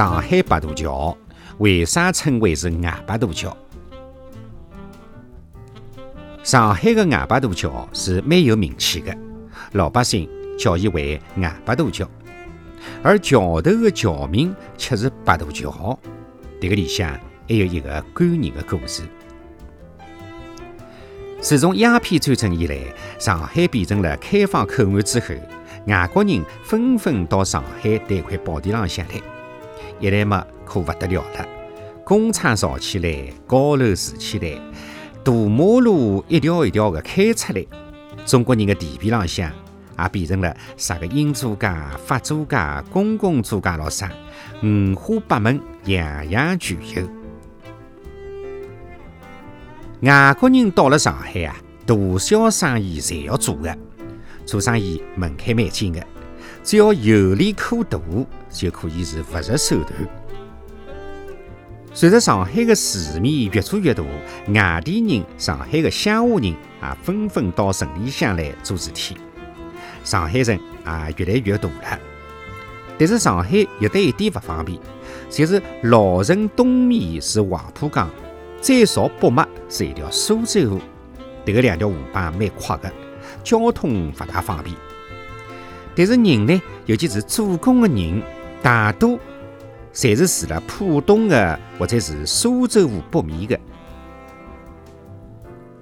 上海八渡桥为啥称为是外八渡桥？上海的外八渡桥是蛮有名气的，老百姓叫伊为外八渡桥，而桥头的桥名却是八渡桥。这个里向还有一个感人的故事。自从鸦片战争以来，上海变成了开放口岸之后，外国人纷纷到上海这块宝地上向来。一来嘛，可不得了了，工厂造起来，高楼筑起来，大马路一条一条的开出来，中国人的地皮浪向也变成了啥个英租界、法租界、公共租界老啥，五花八门，样样俱有。外国人到了上海啊，大小生意侪要做的，做生意门槛蛮紧的。只要有利可图，就可以是不择手段。随着上海的市面越做越大，外地人、上海的乡下人也纷纷到城里向来做事体，上海城也越来越大了。但是上海有得一点不方便，就是老城东面是黄浦江，再朝北嘛是一条苏州河，这个两条河浜蛮阔的，交通不大方便。但是人呢，尤其是做工的人，大多侪是住了浦东的或者是苏州河北面的。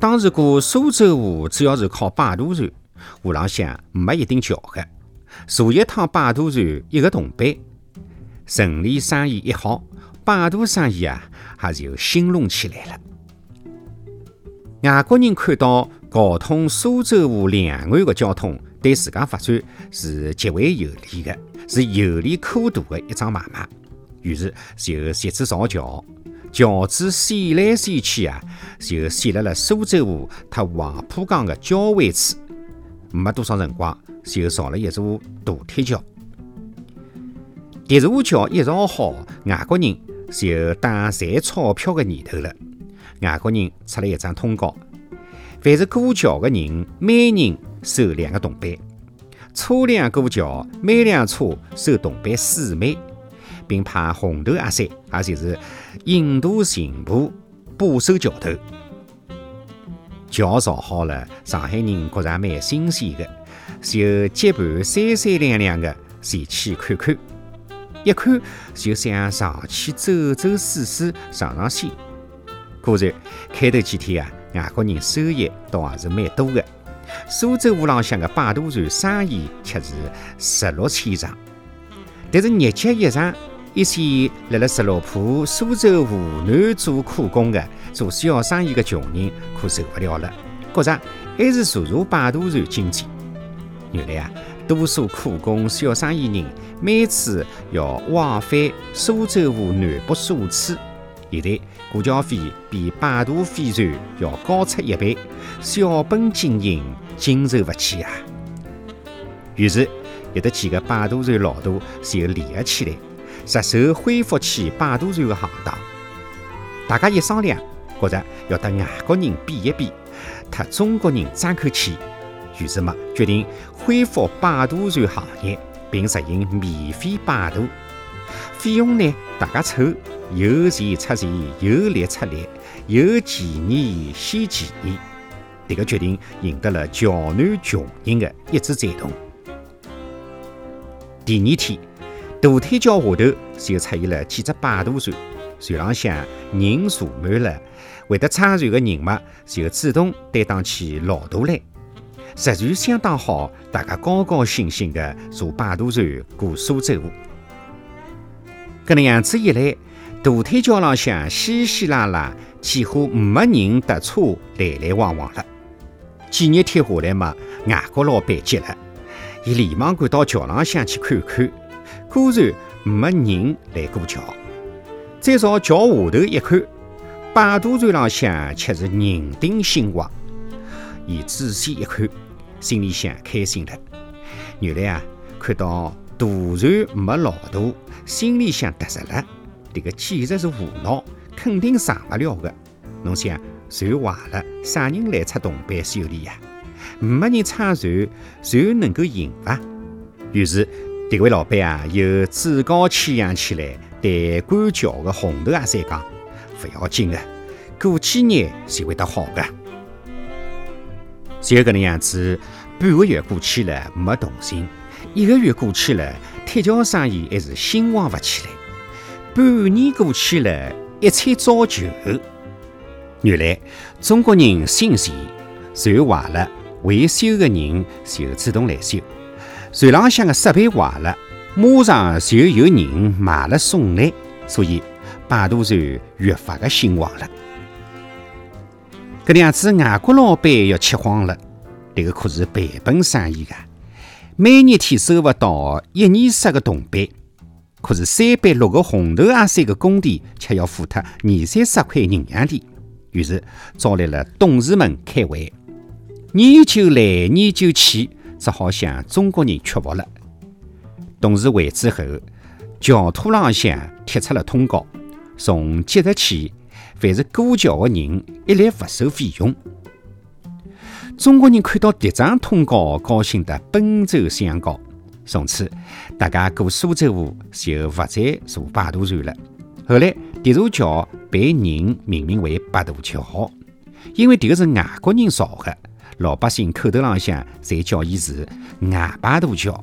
当时过苏州河主要是靠摆渡船，河浪向没一定桥的。坐一趟摆渡船一个铜板，城里生意一好，摆渡生意啊，还是有兴隆起来了。外国人看到搞通苏州河两岸的交通。对自家发展是极为有利的，是有利可图的一桩买卖。于是就设置造桥，桥子线来线去啊，就线辣了苏州河和黄浦江的交汇处。没多少辰光，就造了一座大铁桥。这座桥一造好，外国人就打赚钞票的念头了。外国人出了一张通告：凡是过桥的人，每人收两个铜板，车辆过桥，每辆车收铜板四枚，并派红头阿三，也就是印度巡捕，把守桥头。桥造好了，上海人觉着蛮新鲜的，就结伴三三两两的前去看看。一看就想上去走走试试，尝尝鲜。果然，开头几天啊，外国人收益倒还是蛮多的。苏州河浪向的摆渡船生意却是十落千丈，但是日脚一长，一些辣辣十六铺苏州河南做苦工的、做小生意的穷人可受不了了，觉着还是坐坐摆渡船经济。原来啊，多数苦工、小生意人每次要往返苏州河南北数次。现在过桥费比摆渡飞船要高出一倍，小本经营经受不起啊！于是有的几个摆渡船老大就联合起来，着手恢复起摆渡船的行当。大家一商量，觉着要和外国人比一比，特中国人争口气，于是嘛，决定恢复摆渡船行业，并实行免费摆渡。费用呢？大家凑，有钱出钱，有力出力，有钱宜先钱宜。这个决定赢得了桥南穷人的一致赞同。第二天，大铁桥下头就出现了几只摆渡船，船浪向人坐满了，会得撑船的人嘛，就主动担当起老大来。实船相当好，大家高高兴兴地坐摆渡船过苏州河。搿能样子一来，大铁桥浪向稀稀拉拉，几乎没人搭车来来往往了。几日天下来嘛，外国老板急了，伊连忙赶到桥浪向去看看，果然没人来过桥。再朝桥下头一看，摆渡船浪向却是人丁兴旺。伊仔细一看，心里想开心了。原来啊，看到大船没老大。心里想得着了，这个简直是胡闹，肯定上不了的。侬想船坏了，啥人来出铜板修理呀？没人撑船，船能够行伐？于是迭位老板啊，又趾高气扬起来，对管桥的红头阿三讲：“勿要紧的，过几日就会得好的。”就搿能样子，半个月过去了，没动静；一个月过去了，铁桥生意还是兴旺勿起来；半年过去了，一切照旧。原来中国人心善，船坏了，维修的人就主动来修；船浪向的设备坏了，马上就有人买了送来。所以摆渡船越发的兴旺了。搿样子，外国老板要吃慌了。迭个可是赔本生意啊！每日天收勿到一年十个铜板，可是三百六个红头阿三个工地却要付脱二三十块银洋钿。于是招来了董事们开会，研究来研究去，只好向中国人屈服了。董事会之后，桥土浪向贴出了通告：从即日起。凡是过桥的人，一律不收费用。中国人看到迭张通告，高兴得奔走相告。从此，大家过苏州河就勿再坐摆渡船了。后来，迭座桥被人命名为八渡桥，因为迭个是外国人造的，老百姓口头浪向侪叫伊是外八渡桥。